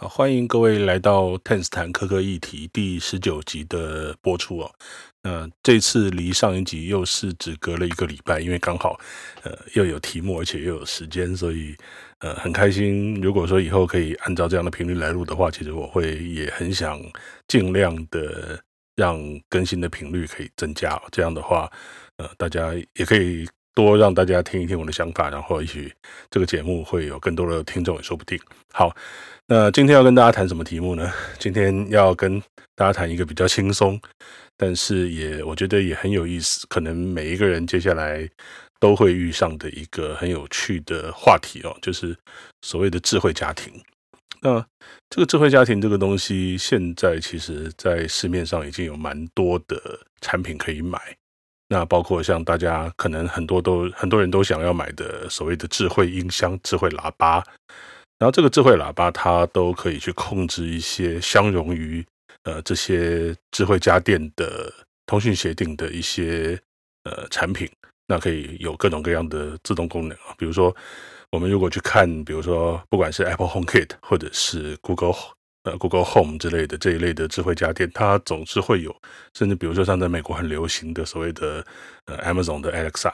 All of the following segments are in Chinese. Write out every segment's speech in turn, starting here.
好，欢迎各位来到泰斯坦科科议题第十九集的播出哦。那这次离上一集又是只隔了一个礼拜，因为刚好呃又有题目，而且又有时间，所以呃很开心。如果说以后可以按照这样的频率来录的话，其实我会也很想尽量的让更新的频率可以增加。这样的话，呃大家也可以。多让大家听一听我的想法，然后也许这个节目会有更多的听众也说不定。好，那 今天要跟大家谈什么题目呢？今天要跟大家谈一个比较轻松，但是也我觉得也很有意思，可能每一个人接下来都会遇上的一个很有趣的话题哦，就是所谓的智慧家庭。那这个智慧家庭这个东西，现在其实在市面上已经有蛮多的产品可以买。那包括像大家可能很多都很多人都想要买的所谓的智慧音箱、智慧喇叭，然后这个智慧喇叭它都可以去控制一些相容于呃这些智慧家电的通讯协定的一些呃产品，那可以有各种各样的自动功能啊，比如说我们如果去看，比如说不管是 Apple HomeKit 或者是 Google。呃，Google Home 之类的这一类的智慧家电，它总是会有，甚至比如说像在美国很流行的所谓的呃 Amazon 的 Alexa，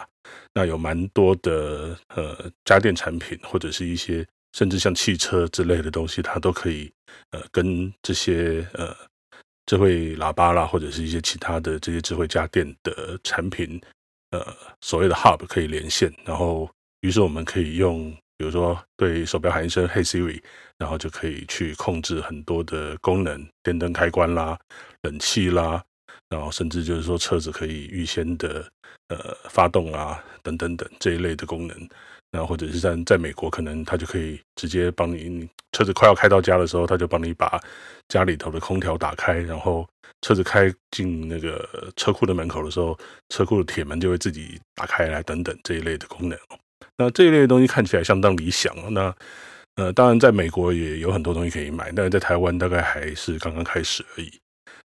那有蛮多的呃家电产品或者是一些甚至像汽车之类的东西，它都可以呃跟这些呃智慧喇叭啦，或者是一些其他的这些智慧家电的产品，呃所谓的 Hub 可以连线，然后于是我们可以用。比如说，对手表喊一声 “Hey Siri”，然后就可以去控制很多的功能，电灯开关啦、冷气啦，然后甚至就是说车子可以预先的呃发动啊，等等等这一类的功能。然后或者是在在美国，可能它就可以直接帮你，你车子快要开到家的时候，它就帮你把家里头的空调打开，然后车子开进那个车库的门口的时候，车库的铁门就会自己打开来，等等这一类的功能。那这一类的东西看起来相当理想。那呃，当然在美国也有很多东西可以买，但是在台湾大概还是刚刚开始而已。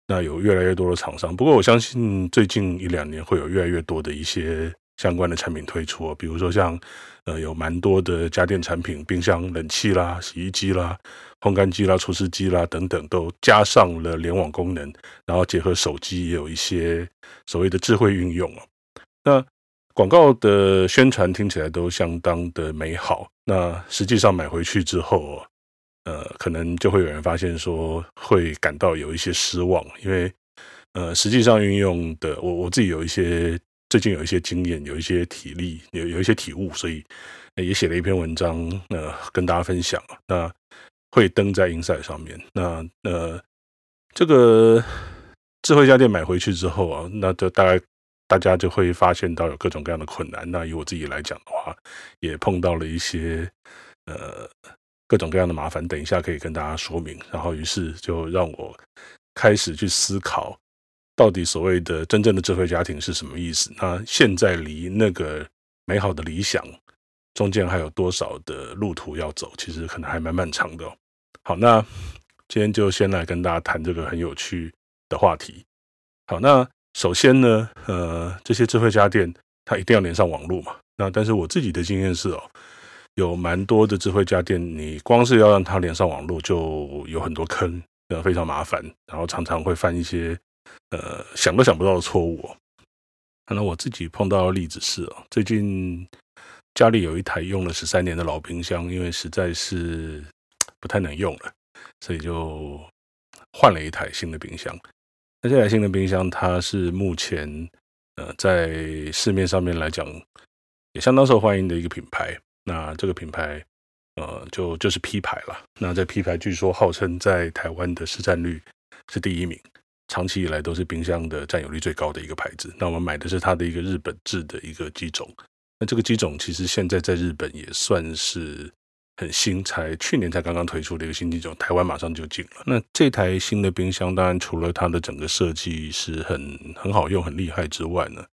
那有越来越多的厂商，不过我相信最近一两年会有越来越多的一些相关的产品推出，比如说像呃有蛮多的家电产品，冰箱、冷气啦、洗衣机啦、烘干机啦、除湿机啦等等，都加上了联网功能，然后结合手机，也有一些所谓的智慧运用。那广告的宣传听起来都相当的美好，那实际上买回去之后，呃，可能就会有人发现说会感到有一些失望，因为呃，实际上运用的我我自己有一些最近有一些经验，有一些体力，有有一些体悟，所以也写了一篇文章，呃，跟大家分享，那会登在 Inside 上面。那呃，这个智慧家电买回去之后啊，那就大概。大家就会发现到有各种各样的困难。那以我自己来讲的话，也碰到了一些呃各种各样的麻烦。等一下可以跟大家说明。然后于是就让我开始去思考，到底所谓的真正的智慧家庭是什么意思？那现在离那个美好的理想中间还有多少的路途要走？其实可能还蛮漫长的哦。好，那今天就先来跟大家谈这个很有趣的话题。好，那。首先呢，呃，这些智慧家电它一定要连上网络嘛。那但是我自己的经验是哦，有蛮多的智慧家电，你光是要让它连上网络，就有很多坑，呃，非常麻烦，然后常常会犯一些呃想都想不到的错误哦。可能我自己碰到的例子是哦，最近家里有一台用了十三年的老冰箱，因为实在是 不太能用了，所以就换了一台新的冰箱。那这台新的冰箱，它是目前呃在市面上面来讲也相当受欢迎的一个品牌。那这个品牌呃就就是 P 牌了。那这 P 牌据说号称在台湾的市占率是第一名，长期以来都是冰箱的占有率最高的一个牌子。那我们买的是它的一个日本制的一个机种。那这个机种其实现在在日本也算是。很新，才去年才刚刚推出的一个新机种，台湾马上就进了。那这台新的冰箱，当然除了它的整个设计是很很好用、很厉害之外呢，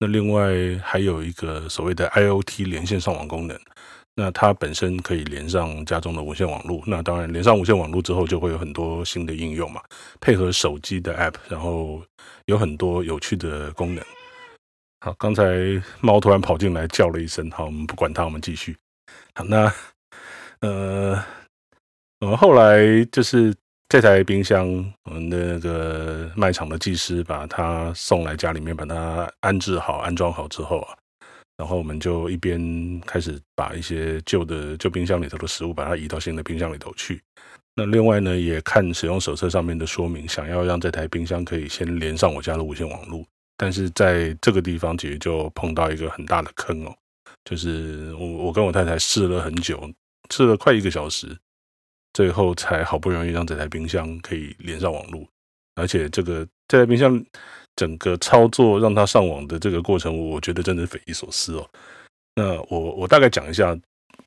那另外还有一个所谓的 IoT 连线上网功能。那它本身可以连上家中的无线网络。那当然连上无线网络之后，就会有很多新的应用嘛，配合手机的 App，然后有很多有趣的功能。好，刚才猫突然跑进来叫了一声，好，我们不管它，我们继续。好，那。呃，嗯，后来就是这台冰箱，我们的那个卖场的技师把它送来家里面，把它安置好、安装好之后啊，然后我们就一边开始把一些旧的旧冰箱里头的食物，把它移到新的冰箱里头去。那另外呢，也看使用手册上面的说明，想要让这台冰箱可以先连上我家的无线网络，但是在这个地方其实就碰到一个很大的坑哦，就是我我跟我太太试了很久，试了快一个小时，最后才好不容易让这台冰箱可以连上网络，而且这个这台冰箱整个操作让它上网的这个过程，我觉得真的匪夷所思哦。那我我大概讲一下。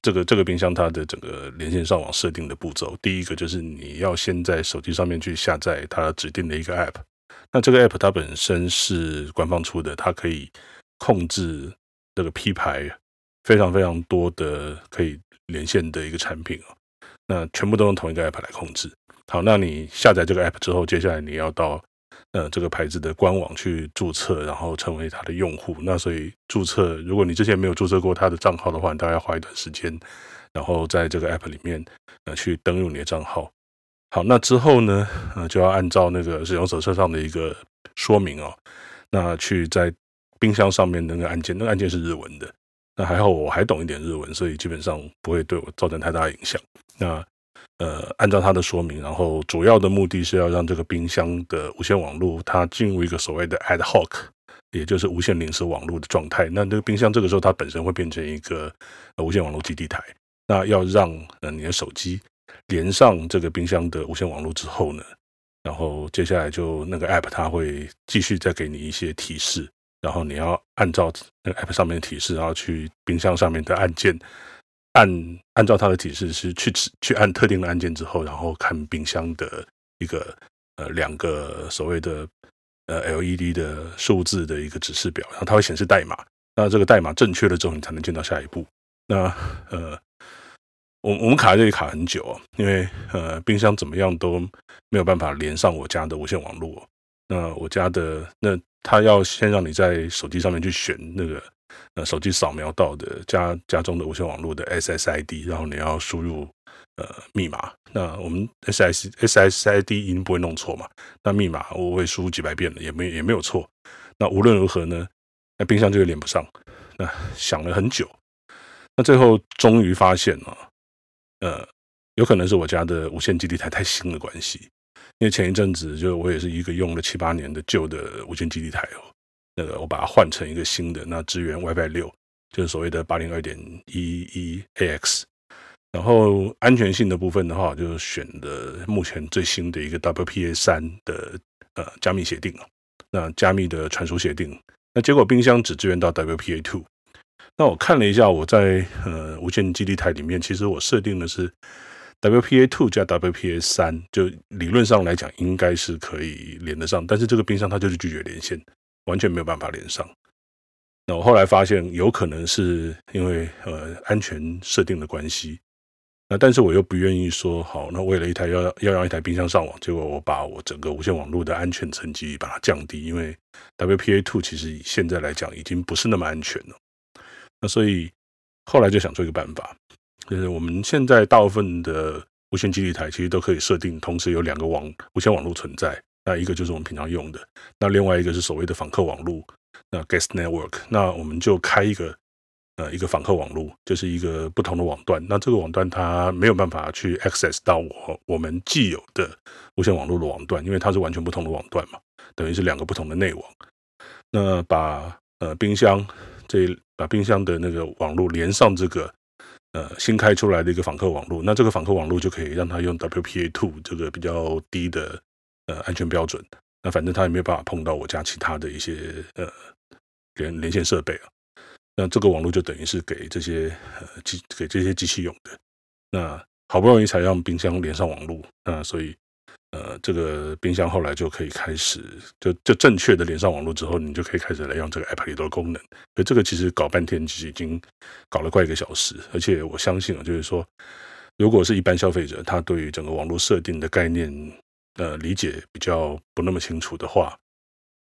这个这个冰箱它的整个连线上网设定的步骤，第一个就是你要先在手机上面去下载它指定的一个 App。那这个 App 它本身是官方出的，它可以控制这个 P 牌非常非常多的可以连线的一个产品哦。那全部都用同一个 App 来控制。好，那你下载这个 App 之后，接下来你要到。呃，这个牌子的官网去注册，然后成为它的用户。那所以注册，如果你之前没有注册过它的账号的话，你大概要花一段时间，然后在这个 app 里面呃去登录你的账号。好，那之后呢，呃，就要按照那个使用手册上的一个说明哦，那去在冰箱上面那个按键，那个按键是日文的。那还好我还懂一点日文，所以基本上不会对我造成太大影响。那。呃，按照它的说明，然后主要的目的是要让这个冰箱的无线网络它进入一个所谓的 ad hoc，也就是无线临时网络的状态。那这个冰箱这个时候它本身会变成一个无线网络基地台。那要让呃你的手机连上这个冰箱的无线网络之后呢，然后接下来就那个 app 它会继续再给你一些提示，然后你要按照那个 app 上面的提示，然后去冰箱上面的按键。按按照它的提示是去去按特定的按键之后，然后看冰箱的一个呃两个所谓的呃 LED 的数字的一个指示表，然后它会显示代码。那这个代码正确了之后，你才能进到下一步。那呃，我我们卡在这里卡很久啊，因为呃冰箱怎么样都没有办法连上我家的无线网络。那我家的那他要先让你在手机上面去选那个。呃，手机扫描到的家家中的无线网络的 SSID，然后你要输入呃密码。那我们 SS SSID 一定不会弄错嘛？那密码我会输入几百遍了，也没也没有错。那无论如何呢，那冰箱就连不上。那想了很久，那最后终于发现了，呃，有可能是我家的无线基地台太新的关系。因为前一阵子就我也是一个用了七八年的旧的无线基地台哦。那个我把它换成一个新的，那支援 WiFi 六，就是所谓的八零二点一一 AX。然后安全性的部分的话，我就选的目前最新的一个 WPA 三的呃加密协定。那加密的传输协定，那结果冰箱只支援到 WPA two。那我看了一下，我在呃无线基地台里面，其实我设定的是 WPA two 加 WPA 三，就理论上来讲应该是可以连得上，但是这个冰箱它就是拒绝连线。完全没有办法连上。那我后来发现，有可能是因为呃安全设定的关系。那但是我又不愿意说好，那为了一台要要让一台冰箱上网，结果我把我整个无线网络的安全层级把它降低，因为 WPA2 其实现在来讲已经不是那么安全了。那所以后来就想出一个办法，就是我们现在大部分的无线基地台其实都可以设定，同时有两个网无线网络存在。那一个就是我们平常用的，那另外一个是所谓的访客网络，那 guest network，那我们就开一个呃一个访客网络，就是一个不同的网段。那这个网段它没有办法去 access 到我我们既有的无线网络的网段，因为它是完全不同的网段嘛，等于是两个不同的内网。那把呃冰箱这把冰箱的那个网络连上这个呃新开出来的一个访客网络，那这个访客网络就可以让他用 WPA2 这个比较低的。呃，安全标准，那反正他也没有办法碰到我家其他的一些呃连连线设备啊。那这个网络就等于是给这些呃机给这些机器用的。那好不容易才让冰箱连上网络，那所以呃这个冰箱后来就可以开始就就正确的连上网络之后，你就可以开始来用这个 App 里头的功能。所以这个其实搞半天，其实已经搞了快一个小时。而且我相信啊，就是说，如果是一般消费者，他对于整个网络设定的概念。呃，理解比较不那么清楚的话，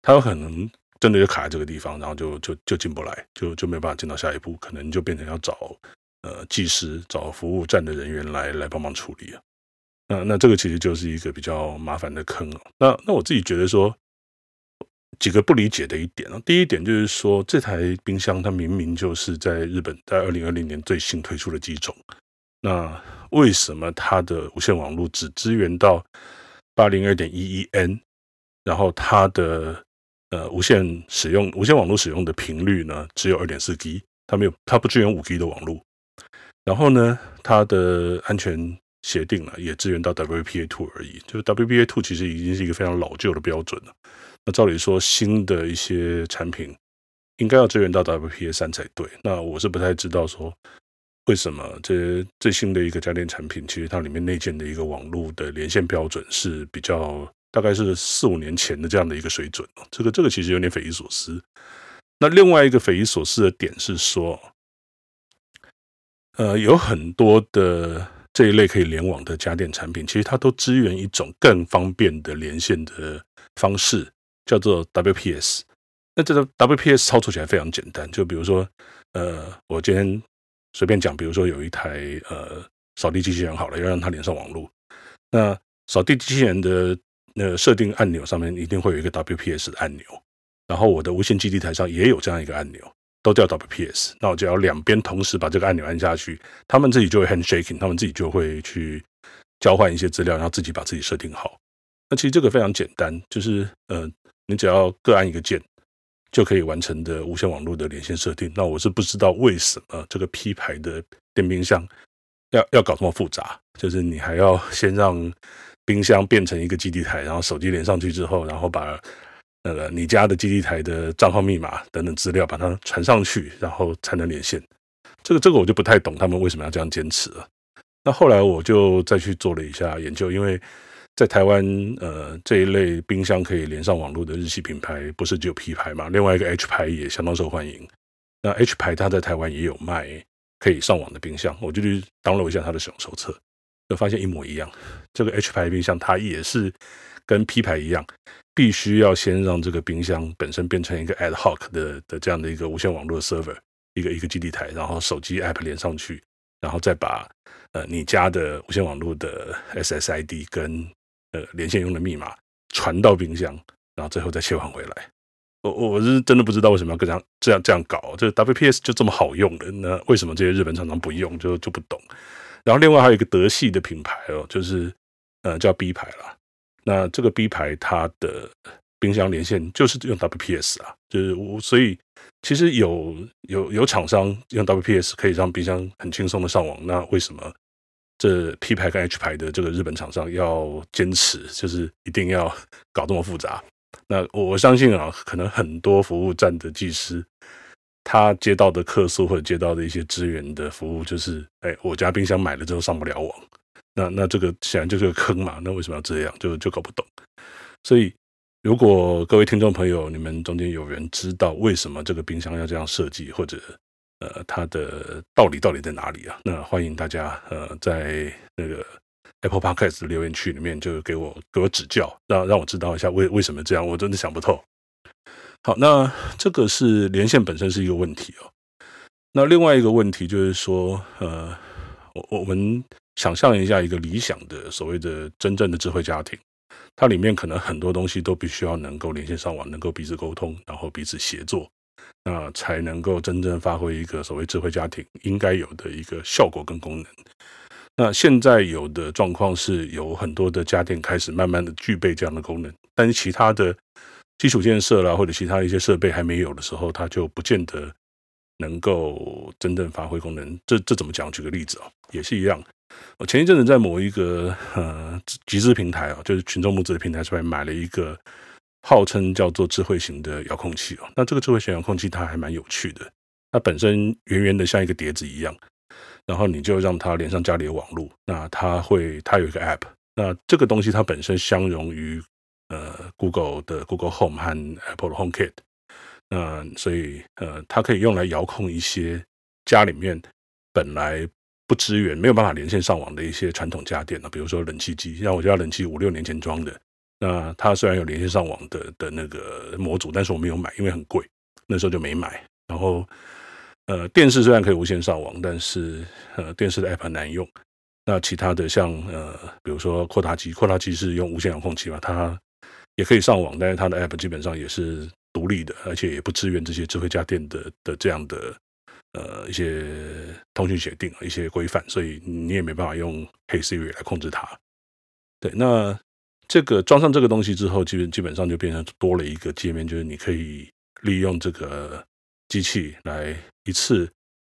他有可能真的就卡在这个地方，然后就就就进不来，就就没有办法进到下一步，可能就变成要找呃技师、找服务站的人员来来帮忙处理啊。那那这个其实就是一个比较麻烦的坑哦。那那我自己觉得说几个不理解的一点啊，第一点就是说这台冰箱它明明就是在日本在二零二零年最新推出的机种，那为什么它的无线网络只支援到八零二点一一 N，然后它的呃无线使用无线网络使用的频率呢只有二点四 G，它没有它不支援五 G 的网络，然后呢它的安全。协定了，也支援到 WPA two 而已。就是 WPA two 其实已经是一个非常老旧的标准了。那照理说，新的一些产品应该要支援到 WPA 三才对。那我是不太知道说为什么这最新的一个家电产品，其实它里面内建的一个网络的连线标准是比较大概是四五年前的这样的一个水准。这个这个其实有点匪夷所思。那另外一个匪夷所思的点是说，呃，有很多的。这一类可以联网的家电产品，其实它都支援一种更方便的连线的方式，叫做 WPS。那这个 WPS 操作起来非常简单，就比如说，呃，我今天随便讲，比如说有一台呃扫地机器人好了，要让它连上网络，那扫地机器人的那设定按钮上面一定会有一个 WPS 的按钮，然后我的无线基地台上也有这样一个按钮。都叫 WPS，那我就要两边同时把这个按钮按下去，他们自己就会 handshaking，他们自己就会去交换一些资料，然后自己把自己设定好。那其实这个非常简单，就是呃，你只要各按一个键就可以完成的无线网络的连线设定。那我是不知道为什么这个 P 牌的电冰箱要要搞这么复杂，就是你还要先让冰箱变成一个基地台，然后手机连上去之后，然后把。那个你家的基地台的账号密码等等资料，把它传上去，然后才能连线。这个这个我就不太懂，他们为什么要这样坚持了。那后来我就再去做了一下研究，因为在台湾，呃，这一类冰箱可以连上网络的日系品牌，不是只有 P 牌嘛？另外一个 H 牌也相当受欢迎。那 H 牌它在台湾也有卖可以上网的冰箱，我就去 download 一下它的使用手册，就发现一模一样。这个 H 牌冰箱它也是跟 P 牌一样。必须要先让这个冰箱本身变成一个 ad hoc 的的这样的一个无线网络 server，一个一个基地台，然后手机 app 连上去，然后再把呃你家的无线网络的 SSID 跟呃连线用的密码传到冰箱，然后最后再切换回来。我我是真的不知道为什么要这样这样这样搞，这 WPS 就这么好用的，那为什么这些日本厂商不用就就不懂。然后另外还有一个德系的品牌哦，就是呃叫 B 牌啦。那这个 B 牌它的冰箱连线就是用 WPS 啊，就是我所以其实有有有厂商用 WPS 可以让冰箱很轻松的上网，那为什么这 P 牌跟 H 牌的这个日本厂商要坚持，就是一定要搞这么复杂？那我相信啊，可能很多服务站的技师，他接到的客诉或者接到的一些支援的服务，就是哎，我家冰箱买了之后上不了网。那那这个显然就是个坑嘛，那为什么要这样？就就搞不懂。所以，如果各位听众朋友，你们中间有人知道为什么这个冰箱要这样设计，或者呃它的道理到底在哪里啊？那欢迎大家呃在那个 Apple Podcast 留言区里面就给我给我指教，让让我知道一下为为什么这样，我真的想不透。好，那这个是连线本身是一个问题哦。那另外一个问题就是说，呃，我我们。想象一下一个理想的所谓的真正的智慧家庭，它里面可能很多东西都必须要能够连线上网，能够彼此沟通，然后彼此协作，那才能够真正发挥一个所谓智慧家庭应该有的一个效果跟功能。那现在有的状况是有很多的家电开始慢慢的具备这样的功能，但是其他的基础建设啦或者其他一些设备还没有的时候，它就不见得能够真正发挥功能。这这怎么讲？举个例子啊，也是一样。我前一阵子在某一个呃集资平台啊，就是群众募资的平台上面买了一个号称叫做智慧型的遥控器哦。那这个智慧型遥控器它还蛮有趣的，它本身圆圆的像一个碟子一样，然后你就让它连上家里的网络，那它会它有一个 App，那这个东西它本身相容于呃 Google 的 Google Home 和 Apple HomeKit，那所以呃它可以用来遥控一些家里面本来。不支援，没有办法连线上网的一些传统家电呢，比如说冷气机，像我家冷气五六年前装的，那它虽然有连线上网的的那个模组，但是我没有买，因为很贵，那时候就没买。然后，呃，电视虽然可以无线上网，但是呃，电视的 app 很难用。那其他的像呃，比如说扩大机，扩大机是用无线遥控器嘛，它也可以上网，但是它的 App 基本上也是独立的，而且也不支援这些智慧家电的的这样的呃一些通讯协定一些规范，所以你也没办法用 Hey Siri 来控制它。对，那这个装上这个东西之后，基本基本上就变成多了一个界面，就是你可以利用这个机器来一次。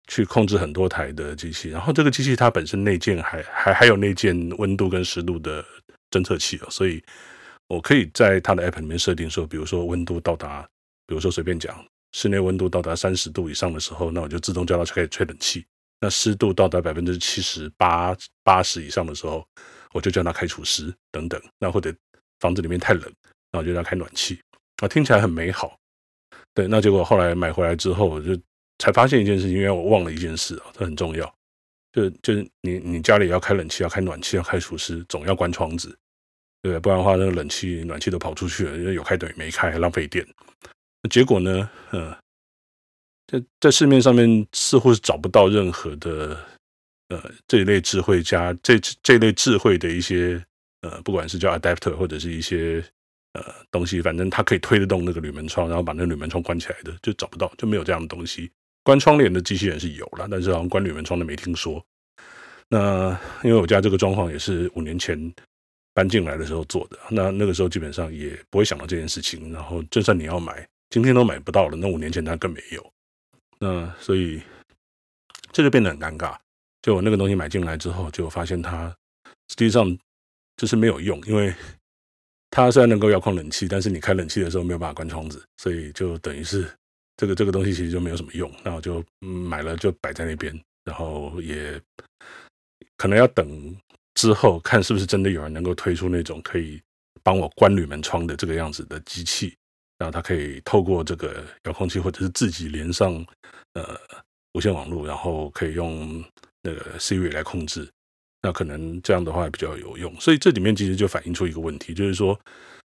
去控制很多台的机器，然后这个机器它本身内建还还还有内建温度跟湿度的侦测器哦，所以我可以在它的 app 里面设定说，比如说温度到达，比如说随便讲，室内温度到达三十度以上的时候，那我就自动叫它开始吹冷气；那湿度到达百分之七十八八十以上的时候，我就叫它开除湿等等。那或者房子里面太冷，那我就叫它开暖气啊，听起来很美好。对，那结果后来买回来之后，我就。才发现一件事情，因为我忘了一件事啊，这很重要。就就是你你家里要开冷气，要开暖气，要开除湿，总要关窗子，对不对？不然的话，那个冷气、暖气都跑出去了，因为有开等于没开，浪费电。结果呢？嗯，在在市面上面似乎是找不到任何的呃这一类智慧家这这类智慧的一些呃，不管是叫 adapter 或者是一些呃东西，反正它可以推得动那个铝门窗，然后把那个铝门窗关起来的，就找不到，就没有这样的东西。关窗帘的机器人是有了，但是好像关铝门窗的没听说。那因为我家这个状况也是五年前搬进来的时候做的，那那个时候基本上也不会想到这件事情。然后就算你要买，今天都买不到了，那五年前它更没有。那所以这就变得很尴尬。就我那个东西买进来之后，就发现它实际上就是没有用，因为它虽然能够遥控冷气，但是你开冷气的时候没有办法关窗子，所以就等于是。这个这个东西其实就没有什么用，那我就买了就摆在那边，然后也可能要等之后看是不是真的有人能够推出那种可以帮我关铝门窗的这个样子的机器，然后它可以透过这个遥控器或者是自己连上呃无线网络，然后可以用那个 Siri 来控制，那可能这样的话比较有用。所以这里面其实就反映出一个问题，就是说。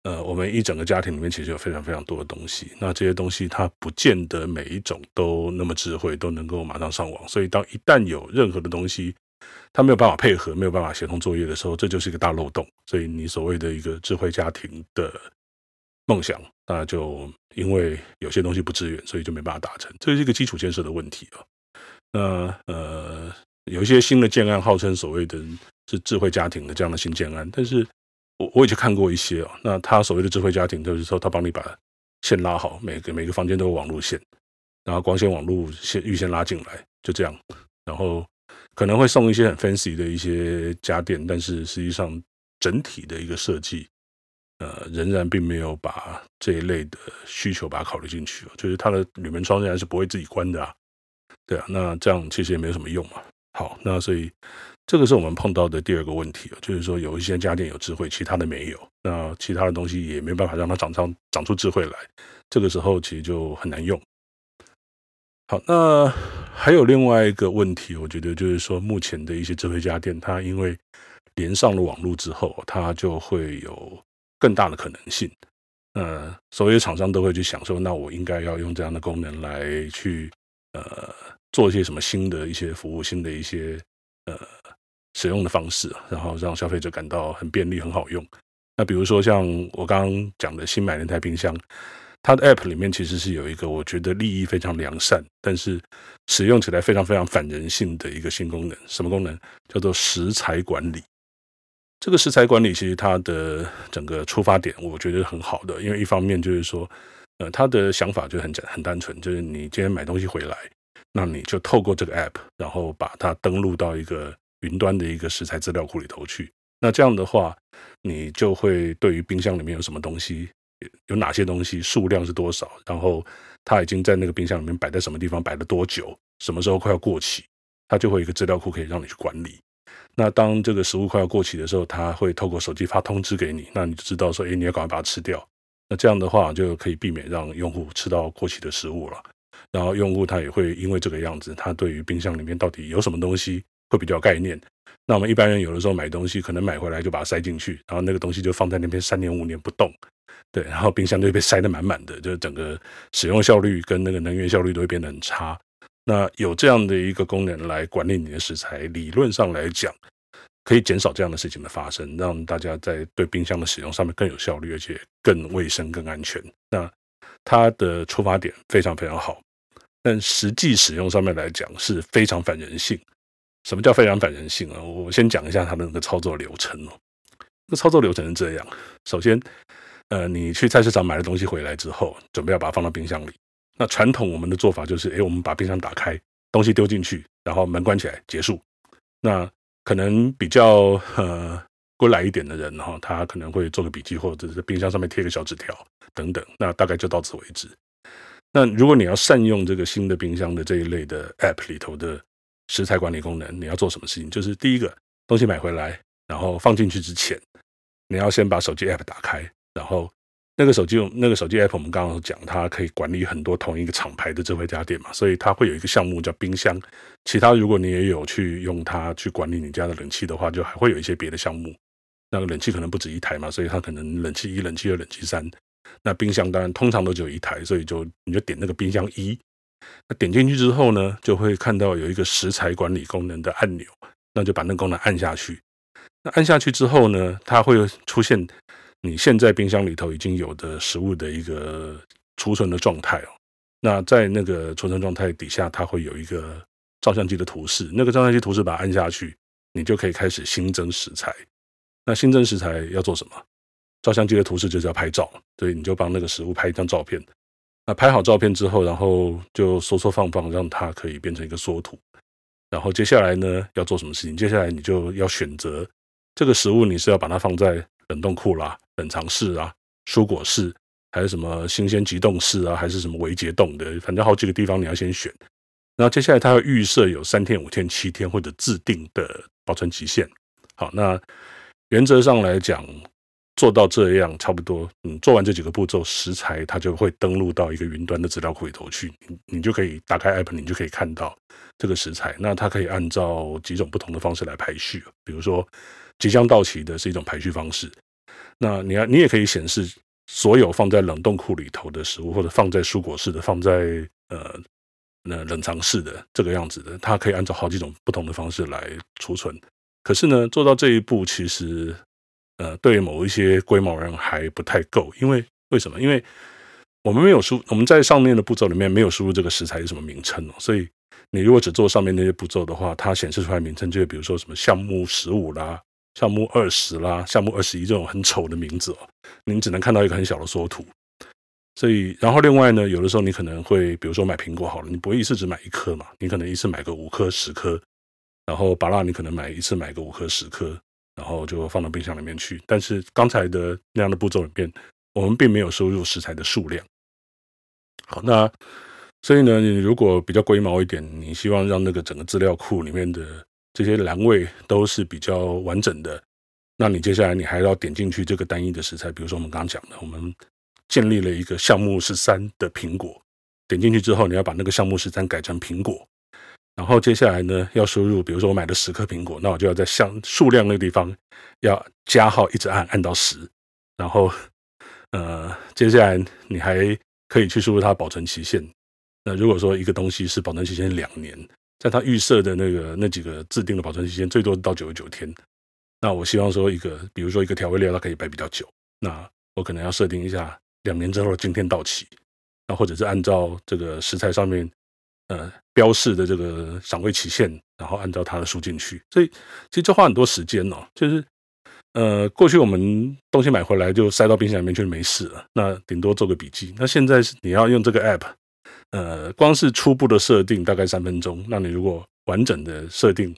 呃，我们一整个家庭里面其实有非常非常多的东西，那这些东西它不见得每一种都那么智慧，都能够马上上网。所以，当一旦有任何的东西它没有办法配合，没有办法协同作业的时候，这就是一个大漏洞。所以，你所谓的一个智慧家庭的梦想，那就因为有些东西不支援，所以就没办法达成。这是一个基础建设的问题啊。那呃，有一些新的建案号称所谓的是智慧家庭的这样的新建案，但是。我我以前看过一些哦，那他所谓的智慧家庭，就是说他帮你把线拉好，每个每个房间都有网路线，然后光纤网路先预先拉进来，就这样，然后可能会送一些很 fancy 的一些家电，但是实际上整体的一个设计，呃，仍然并没有把这一类的需求把它考虑进去，就是它的铝门窗仍然是不会自己关的啊，对啊，那这样其实也没有什么用嘛。好，那所以。这个是我们碰到的第二个问题，就是说有一些家电有智慧，其他的没有，那其他的东西也没办法让它长长长出智慧来，这个时候其实就很难用。好，那还有另外一个问题，我觉得就是说，目前的一些智慧家电，它因为连上了网络之后，它就会有更大的可能性。呃，所有厂商都会去想说，那我应该要用这样的功能来去呃做一些什么新的一些服务，新的一些呃。使用的方式，然后让消费者感到很便利、很好用。那比如说像我刚刚讲的新买那台冰箱，它的 App 里面其实是有一个我觉得利益非常良善，但是使用起来非常非常反人性的一个新功能。什么功能？叫做食材管理。这个食材管理其实它的整个出发点，我觉得很好的，因为一方面就是说，呃，他的想法就很简很单纯，就是你今天买东西回来，那你就透过这个 App，然后把它登录到一个。云端的一个食材资料库里头去，那这样的话，你就会对于冰箱里面有什么东西，有哪些东西，数量是多少，然后它已经在那个冰箱里面摆在什么地方，摆了多久，什么时候快要过期，它就会有一个资料库可以让你去管理。那当这个食物快要过期的时候，它会透过手机发通知给你，那你就知道说，哎，你要赶快把它吃掉。那这样的话就可以避免让用户吃到过期的食物了。然后用户他也会因为这个样子，他对于冰箱里面到底有什么东西。会比较概念，那我们一般人有的时候买东西，可能买回来就把它塞进去，然后那个东西就放在那边三年五年不动，对，然后冰箱就被塞得满满的，就是整个使用效率跟那个能源效率都会变得很差。那有这样的一个功能来管理你的食材，理论上来讲，可以减少这样的事情的发生，让大家在对冰箱的使用上面更有效率，而且更卫生、更安全。那它的出发点非常非常好，但实际使用上面来讲是非常反人性。什么叫非常反人性啊？我先讲一下它的那个操作流程哦。那操作流程是这样：首先，呃，你去菜市场买了东西回来之后，准备要把它放到冰箱里。那传统我们的做法就是，哎，我们把冰箱打开，东西丢进去，然后门关起来，结束。那可能比较呃过来一点的人哈，他可能会做个笔记，或者是冰箱上面贴个小纸条等等。那大概就到此为止。那如果你要善用这个新的冰箱的这一类的 App 里头的食材管理功能，你要做什么事情？就是第一个东西买回来，然后放进去之前，你要先把手机 App 打开，然后。那个手机用那个手机 app，我们刚刚讲，它可以管理很多同一个厂牌的智慧家电嘛，所以它会有一个项目叫冰箱。其他如果你也有去用它去管理你家的冷气的话，就还会有一些别的项目。那个冷气可能不止一台嘛，所以它可能冷气一、冷气二、冷气三。那冰箱当然通常都只有一台，所以就你就点那个冰箱一。那点进去之后呢，就会看到有一个食材管理功能的按钮，那就把那个功能按下去。那按下去之后呢，它会出现。你现在冰箱里头已经有的食物的一个储存的状态哦，那在那个储存状态底下，它会有一个照相机的图示，那个照相机图示把它按下去，你就可以开始新增食材。那新增食材要做什么？照相机的图示就是要拍照，所以你就帮那个食物拍一张照片。那拍好照片之后，然后就缩缩放放，让它可以变成一个缩图。然后接下来呢，要做什么事情？接下来你就要选择这个食物，你是要把它放在冷冻库啦。冷藏室啊，蔬果室，还是什么新鲜急冻室啊，还是什么微解冻的，反正好几个地方你要先选。然后接下来它要预设有三天、五天、七天或者自定的保存期限。好，那原则上来讲，做到这样差不多，嗯，做完这几个步骤，食材它就会登录到一个云端的资料库里头去，你你就可以打开 App，你就可以看到这个食材。那它可以按照几种不同的方式来排序，比如说即将到期的是一种排序方式。那你要，你也可以显示所有放在冷冻库里头的食物，或者放在蔬果室的，放在呃那冷藏室的这个样子的，它可以按照好几种不同的方式来储存。可是呢，做到这一步，其实呃，对某一些规模人还不太够，因为为什么？因为我们没有输，我们在上面的步骤里面没有输入这个食材是什么名称哦，所以你如果只做上面那些步骤的话，它显示出来名称就比如说什么项目十五啦。项目二十啦，项目二十一这种很丑的名字哦，你只能看到一个很小的缩图。所以，然后另外呢，有的时候你可能会，比如说买苹果好了，你不会一次只买一颗嘛，你可能一次买个五颗、十颗。然后芭乐你可能买一次买个五颗、十颗，然后就放到冰箱里面去。但是刚才的那样的步骤里面，我们并没有输入食材的数量。好，那所以呢，你如果比较龟毛一点，你希望让那个整个资料库里面的。这些栏位都是比较完整的，那你接下来你还要点进去这个单一的食材，比如说我们刚刚讲的，我们建立了一个项目十三的苹果，点进去之后，你要把那个项目十三改成苹果，然后接下来呢要输入，比如说我买了十颗苹果，那我就要在项数量那个地方要加号，一直按按到十，然后呃，接下来你还可以去输入它保存期限，那如果说一个东西是保存期限两年。在它预设的那个那几个自定的保存期间，最多到九十九天。那我希望说一个，比如说一个调味料，它可以摆比较久。那我可能要设定一下两年之后今天到期，那或者是按照这个食材上面呃标示的这个赏味期限，然后按照它的输进去。所以其实就花很多时间哦。就是呃过去我们东西买回来就塞到冰箱里面就没事了，那顶多做个笔记。那现在是你要用这个 app。呃，光是初步的设定大概三分钟，那你如果完整的设定，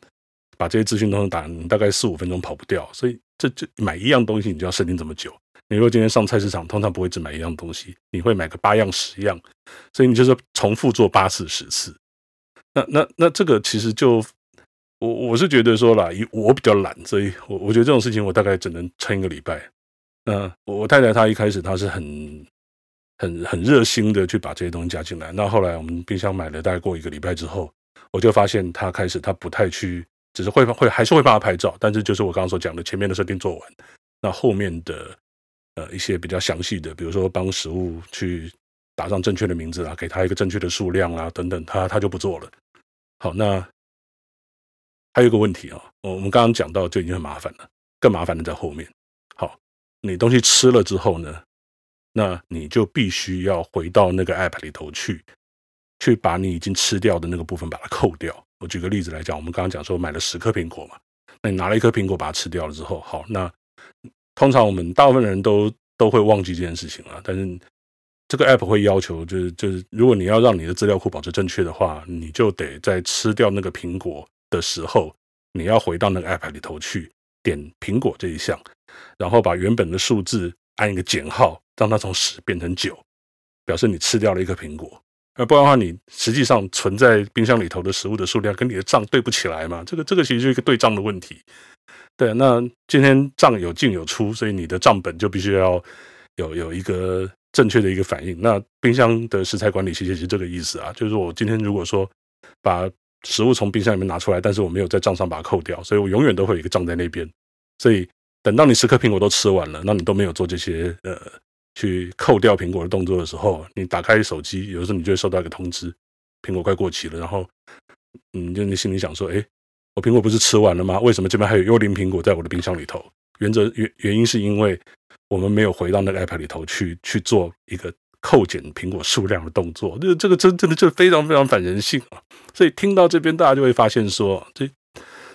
把这些资讯都能打，大概四五分钟跑不掉。所以这这买一样东西，你就要设定这么久。你如果今天上菜市场，通常不会只买一样东西，你会买个八样十样，所以你就是重复做八次十次。那那那这个其实就我我是觉得说啦，我比较懒，所以我我觉得这种事情我大概只能撑一个礼拜。那我太太她一开始她是很。很很热心的去把这些东西加进来。那后来我们冰箱买了，大概过一个礼拜之后，我就发现他开始他不太去，只是会会还是会帮他拍照，但是就是我刚刚所讲的前面的设定做完，那后面的呃一些比较详细的，比如说帮食物去打上正确的名字啊，给他一个正确的数量啊等等，他他就不做了。好，那还有一个问题啊，我我们刚刚讲到就已经很麻烦了，更麻烦的在后面。好，你东西吃了之后呢，那你就必须要回到那个 app 里头去，去把你已经吃掉的那个部分把它扣掉。我举个例子来讲，我们刚刚讲说买了十颗苹果嘛，那你拿了一颗苹果把它吃掉了之后，好，那通常我们大部分人都都会忘记这件事情了，但是这个 app 会要求，就是就是如果你要让你的资料库保持正确的话，你就得在吃掉那个苹果的时候，你要回到那个 app 里头去点苹果这一项，然后把原本的数字按一个减号。让它从十变成九，表示你吃掉了一颗苹果，而不然的话，你实际上存在冰箱里头的食物的数量跟你的账对不起来嘛？这个这个其实就是一个对账的问题。对，那今天账有进有出，所以你的账本就必须要有有一个正确的一个反应。那冰箱的食材管理其实是这个意思啊，就是我今天如果说把食物从冰箱里面拿出来，但是我没有在账上把它扣掉，所以我永远都会有一个账在那边。所以等到你十颗苹果都吃完了，那你都没有做这些呃。去扣掉苹果的动作的时候，你打开手机，有的时候你就会收到一个通知，苹果快过期了。然后，嗯，就你心里想说，诶，我苹果不是吃完了吗？为什么这边还有幽灵苹果在我的冰箱里头？原则原原因是因为我们没有回到那个 app 里头去去做一个扣减苹果数量的动作。这这个真真的就非常非常反人性啊！所以听到这边，大家就会发现说，这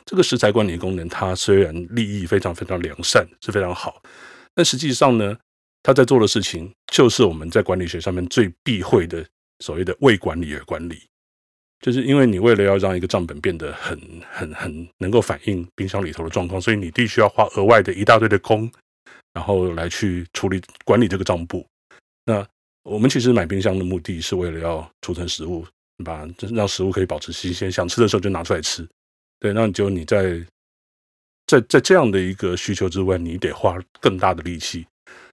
这个食材管理功能，它虽然利益非常非常良善，是非常好，但实际上呢，它在做的事情，就是我们在管理学上面最避讳的所谓的为管理而管理，就是因为你为了要让一个账本变得很、很、很能够反映冰箱里头的状况，所以你必须要花额外的一大堆的工，然后来去处理管理这个账簿。那我们其实买冰箱的目的是为了要储存食物，把让食物可以保持新鲜，想吃的时候就拿出来吃。对，那你就你在在在这样的一个需求之外，你得花更大的力气。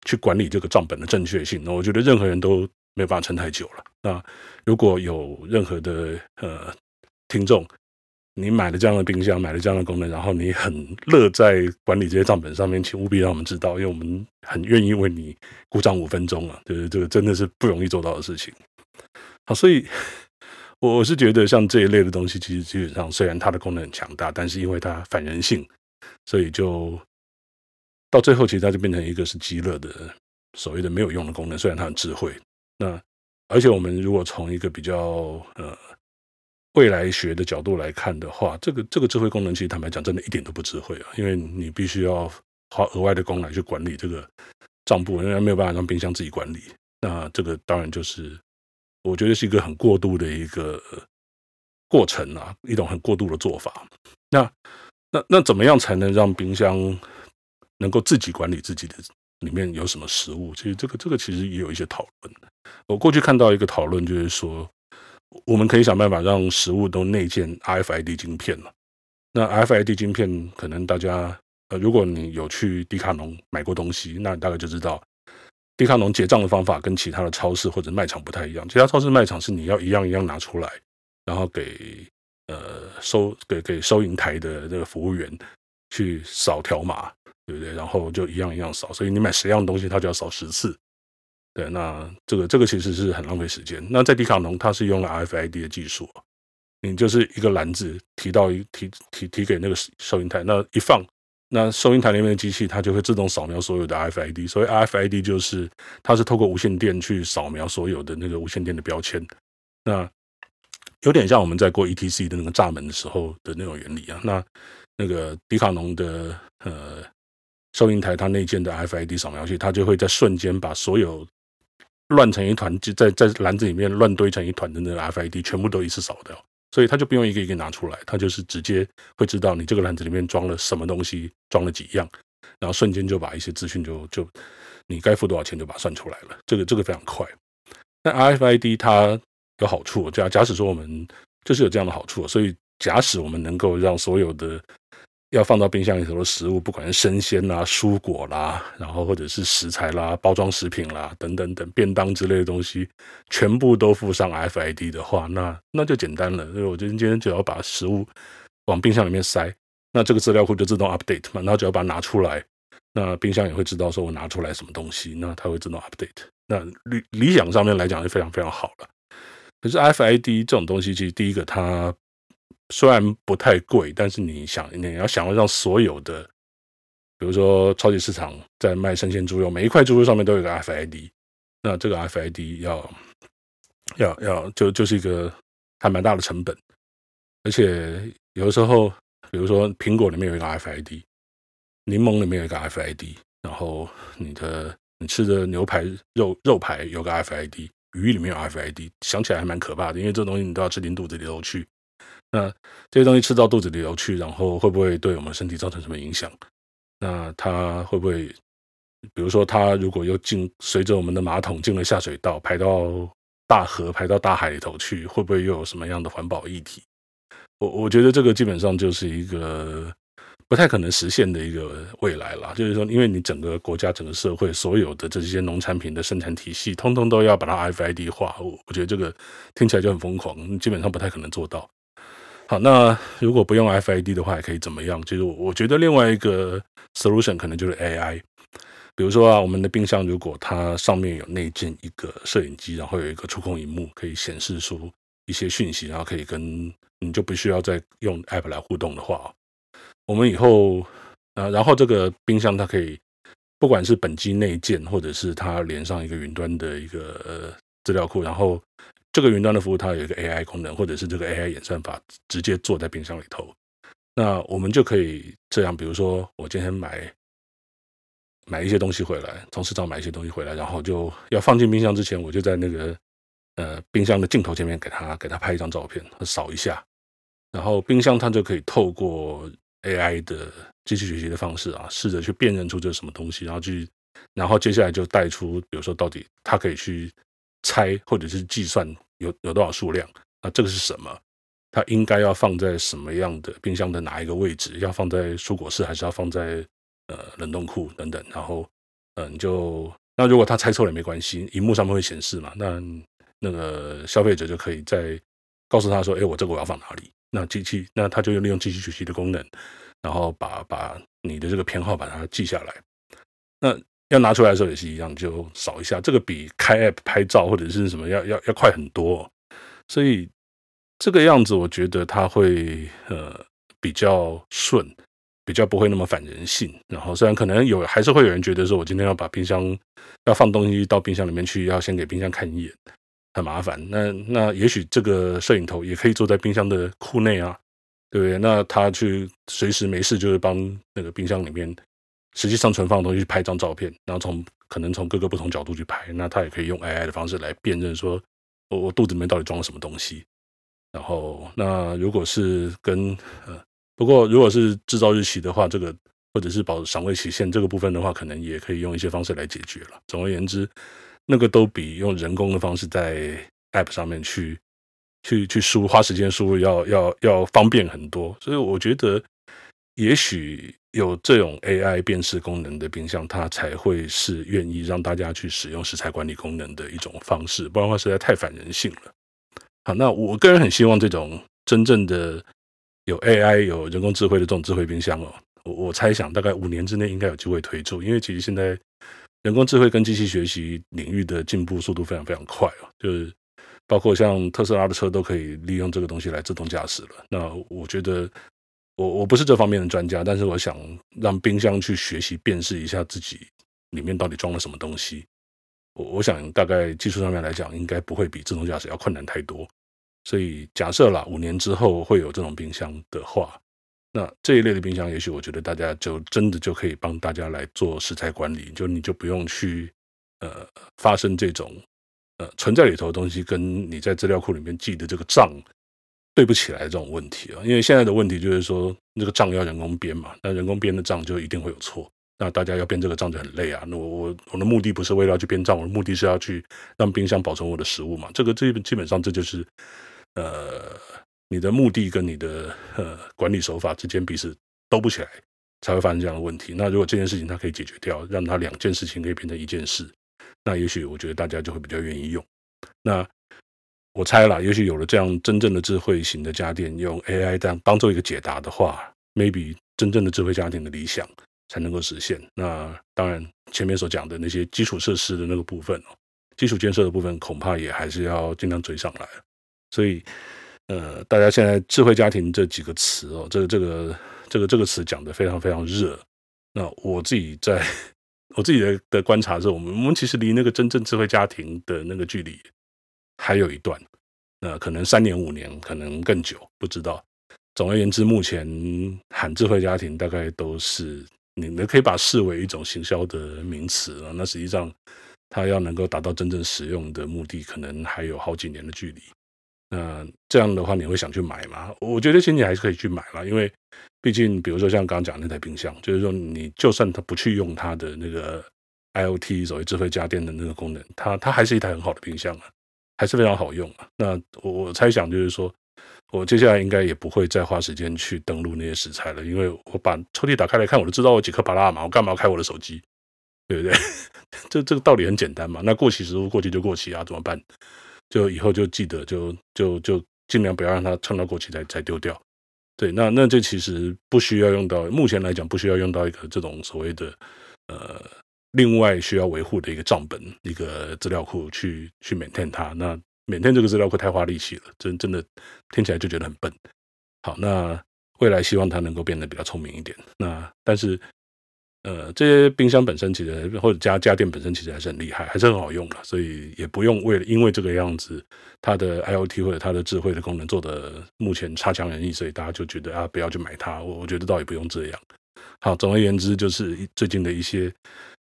去管理这个账本的正确性，那我觉得任何人都没有办法撑太久了。那如果有任何的呃听众，你买了这样的冰箱，买了这样的功能，然后你很乐在管理这些账本上面，请务必让我们知道，因为我们很愿意为你鼓掌五分钟啊！就是这个真的是不容易做到的事情。好，所以我是觉得像这一类的东西，其实基本上虽然它的功能很强大，但是因为它反人性，所以就。到最后，其实它就变成一个是极乐的所谓的没有用的功能。虽然它很智慧，那而且我们如果从一个比较呃未来学的角度来看的话，这个这个智慧功能其实坦白讲，真的一点都不智慧啊！因为你必须要花额外的功来去管理这个账簿，因为没有办法让冰箱自己管理。那这个当然就是我觉得是一个很过度的一个过程啊，一种很过度的做法。那那那怎么样才能让冰箱？能够自己管理自己的里面有什么食物？其实这个这个其实也有一些讨论。我过去看到一个讨论，就是说我们可以想办法让食物都内建 RFID 晶片了。那 RFID 晶片可能大家呃，如果你有去迪卡侬买过东西，那你大概就知道迪卡侬结账的方法跟其他的超市或者卖场不太一样。其他超市卖场是你要一样一样拿出来，然后给呃收给给收银台的那个服务员去扫条码。对不对？然后就一样一样扫，所以你买十样东西，他就要扫十次。对，那这个这个其实是很浪费时间。那在迪卡侬，它是用了 RFID 的技术，你就是一个篮子提到一提提提给那个收银台，那一放，那收银台那边的机器它就会自动扫描所有的 RFID。所以 RFID 就是它是透过无线电去扫描所有的那个无线电的标签。那有点像我们在过 ETC 的那个闸门的时候的那种原理啊。那那个迪卡侬的呃。收银台它内建的 RFID 扫描器，它就会在瞬间把所有乱成一团，就在在篮子里面乱堆成一团的那个 RFID 全部都一次扫掉，所以他就不用一个一个拿出来，他就是直接会知道你这个篮子里面装了什么东西，装了几样，然后瞬间就把一些资讯就就你该付多少钱就把它算出来了，这个这个非常快。那 RFID 它有好处，假假使说我们就是有这样的好处，所以假使我们能够让所有的要放到冰箱里头的食物，不管是生鲜啦、蔬果啦，然后或者是食材啦、包装食品啦等等等便当之类的东西，全部都附上 FID 的话，那那就简单了。所以我今天只要把食物往冰箱里面塞，那这个资料库就自动 update 嘛，然后只要把它拿出来，那冰箱也会知道说我拿出来什么东西，那它会自动 update。那理理想上面来讲是非常非常好了。可是 FID 这种东西，其实第一个它虽然不太贵，但是你想你要想要让所有的，比如说超级市场在卖生鲜猪肉，每一块猪肉上面都有个 FID，那这个 FID 要要要就就是一个还蛮大的成本，而且有的时候，比如说苹果里面有一个 FID，柠檬里面有一个 FID，然后你的你吃的牛排肉肉排有个 FID，鱼里面有 FID，想起来还蛮可怕的，因为这东西你都要吃进肚子里头去。那这些东西吃到肚子里头去，然后会不会对我们身体造成什么影响？那它会不会，比如说它如果又进随着我们的马桶进了下水道，排到大河、排到大海里头去，会不会又有什么样的环保议题？我我觉得这个基本上就是一个不太可能实现的一个未来了。就是说，因为你整个国家、整个社会所有的这些农产品的生产体系，通通都要把它 RFID 化，我我觉得这个听起来就很疯狂，基本上不太可能做到。好，那如果不用 F I D 的话，也可以怎么样？就是我觉得另外一个 solution 可能就是 AI。比如说啊，我们的冰箱如果它上面有内建一个摄影机，然后有一个触控荧幕，可以显示出一些讯息，然后可以跟你就不需要再用 App 来互动的话，我们以后啊，然后这个冰箱它可以不管是本机内建，或者是它连上一个云端的一个呃资料库，然后。这个云端的服务，它有一个 AI 功能，或者是这个 AI 演算法，直接坐在冰箱里头。那我们就可以这样，比如说，我今天买买一些东西回来，从市场买一些东西回来，然后就要放进冰箱之前，我就在那个呃冰箱的镜头前面给它给它拍一张照片，扫一下，然后冰箱它就可以透过 AI 的机器学习的方式啊，试着去辨认出这是什么东西，然后去，然后接下来就带出，比如说到底它可以去。猜或者是计算有有多少数量？那这个是什么？它应该要放在什么样的冰箱的哪一个位置？要放在蔬果室，还是要放在呃冷冻库等等？然后，嗯，就那如果他猜错了也没关系，荧幕上面会显示嘛。那那个消费者就可以再告诉他说：“哎，我这个我要放哪里？”那机器那他就利用机器学习的功能，然后把把你的这个偏好把它记下来。那。要拿出来的时候也是一样，就扫一下。这个比开 App 拍照或者是什么要要要快很多，所以这个样子我觉得它会呃比较顺，比较不会那么反人性。然后虽然可能有还是会有人觉得说，我今天要把冰箱要放东西到冰箱里面去，要先给冰箱看一眼，很麻烦。那那也许这个摄影头也可以坐在冰箱的库内啊，对不对？那他去随时没事就是帮那个冰箱里面。实际上存放的东西去拍张照片，然后从可能从各个不同角度去拍，那他也可以用 AI 的方式来辨认说，我我肚子里面到底装了什么东西。然后那如果是跟呃，不过如果是制造日期的话，这个或者是保赏味期限这个部分的话，可能也可以用一些方式来解决了。总而言之，那个都比用人工的方式在 App 上面去去去输花时间输入要要要方便很多。所以我觉得。也许有这种 AI 辨识功能的冰箱，它才会是愿意让大家去使用食材管理功能的一种方式，不然的话实在太反人性了。好，那我个人很希望这种真正的有 AI、有人工智慧的这种智慧冰箱哦，我我猜想大概五年之内应该有机会推出，因为其实现在人工智慧跟机器学习领域的进步速度非常非常快哦，就是包括像特斯拉的车都可以利用这个东西来自动驾驶了。那我觉得。我我不是这方面的专家，但是我想让冰箱去学习辨识一下自己里面到底装了什么东西。我我想大概技术上面来讲，应该不会比自动驾驶要困难太多。所以假设啦，五年之后会有这种冰箱的话，那这一类的冰箱，也许我觉得大家就真的就可以帮大家来做食材管理，就你就不用去呃发生这种呃存在里头的东西跟你在资料库里面记的这个账。对不起来这种问题啊，因为现在的问题就是说，那个账要人工编嘛，那人工编的账就一定会有错，那大家要编这个账就很累啊。那我我我的目的不是为了要去编账，我的目的是要去让冰箱保存我的食物嘛。这个基基本上这就是呃你的目的跟你的呃管理手法之间彼此兜不起来，才会发生这样的问题。那如果这件事情它可以解决掉，让它两件事情可以变成一件事，那也许我觉得大家就会比较愿意用。那。我猜了，也许有了这样真正的智慧型的家电，用 AI 当当做一个解答的话，maybe 真正的智慧家庭的理想才能够实现。那当然，前面所讲的那些基础设施的那个部分哦，基础建设的部分，恐怕也还是要尽量追上来。所以，呃，大家现在智慧家庭这几个词哦，这个这个这个这个词讲得非常非常热。那我自己在 我自己的的观察是，我们我们其实离那个真正智慧家庭的那个距离还有一段，那可能三年五年，可能更久，不知道。总而言之，目前喊智慧家庭，大概都是你们可以把视为一种行销的名词啊。那实际上，它要能够达到真正使用的目的，可能还有好几年的距离。那这样的话，你会想去买吗？我觉得其实你还是可以去买啦，因为毕竟，比如说像刚刚讲那台冰箱，就是说你就算它不去用它的那个 IoT 所谓智慧家电的那个功能，它它还是一台很好的冰箱啊，还是非常好用啊。那我我猜想就是说，我接下来应该也不会再花时间去登录那些食材了，因为我把抽屉打开来看，我就知道我几颗巴拉嘛，我干嘛要开我的手机？对不对？这这个道理很简单嘛。那过期食物过期就过期啊，怎么办？就以后就记得就就就尽量不要让它撑到过期才才丢掉。对，那那这其实不需要用到，目前来讲不需要用到一个这种所谓的呃另外需要维护的一个账本一个资料库去去 maintain 它。那 maintain 这个资料库太花力气了，真真的听起来就觉得很笨。好，那未来希望它能够变得比较聪明一点。那但是。呃，这些冰箱本身其实或者家家电本身其实还是很厉害，还是很好用的，所以也不用为了因为这个样子，它的 IoT 或者它的智慧的功能做的目前差强人意，所以大家就觉得啊，不要去买它。我我觉得倒也不用这样。好，总而言之，就是最近的一些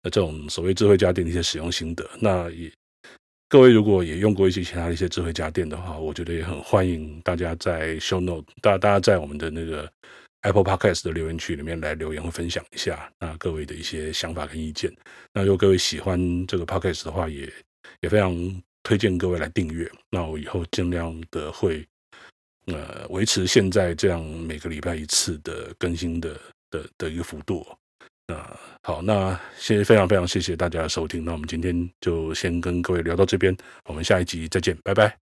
那这种所谓智慧家电的一些使用心得。那也各位如果也用过一些其他的一些智慧家电的话，我觉得也很欢迎大家在 Show Note，大家大家在我们的那个。Apple Podcast 的留言区里面来留言或分享一下，那各位的一些想法跟意见。那如果各位喜欢这个 Podcast 的话，也也非常推荐各位来订阅。那我以后尽量的会呃维持现在这样每个礼拜一次的更新的的的一个幅度。那好，那谢谢非常非常谢谢大家的收听。那我们今天就先跟各位聊到这边，我们下一集再见，拜拜。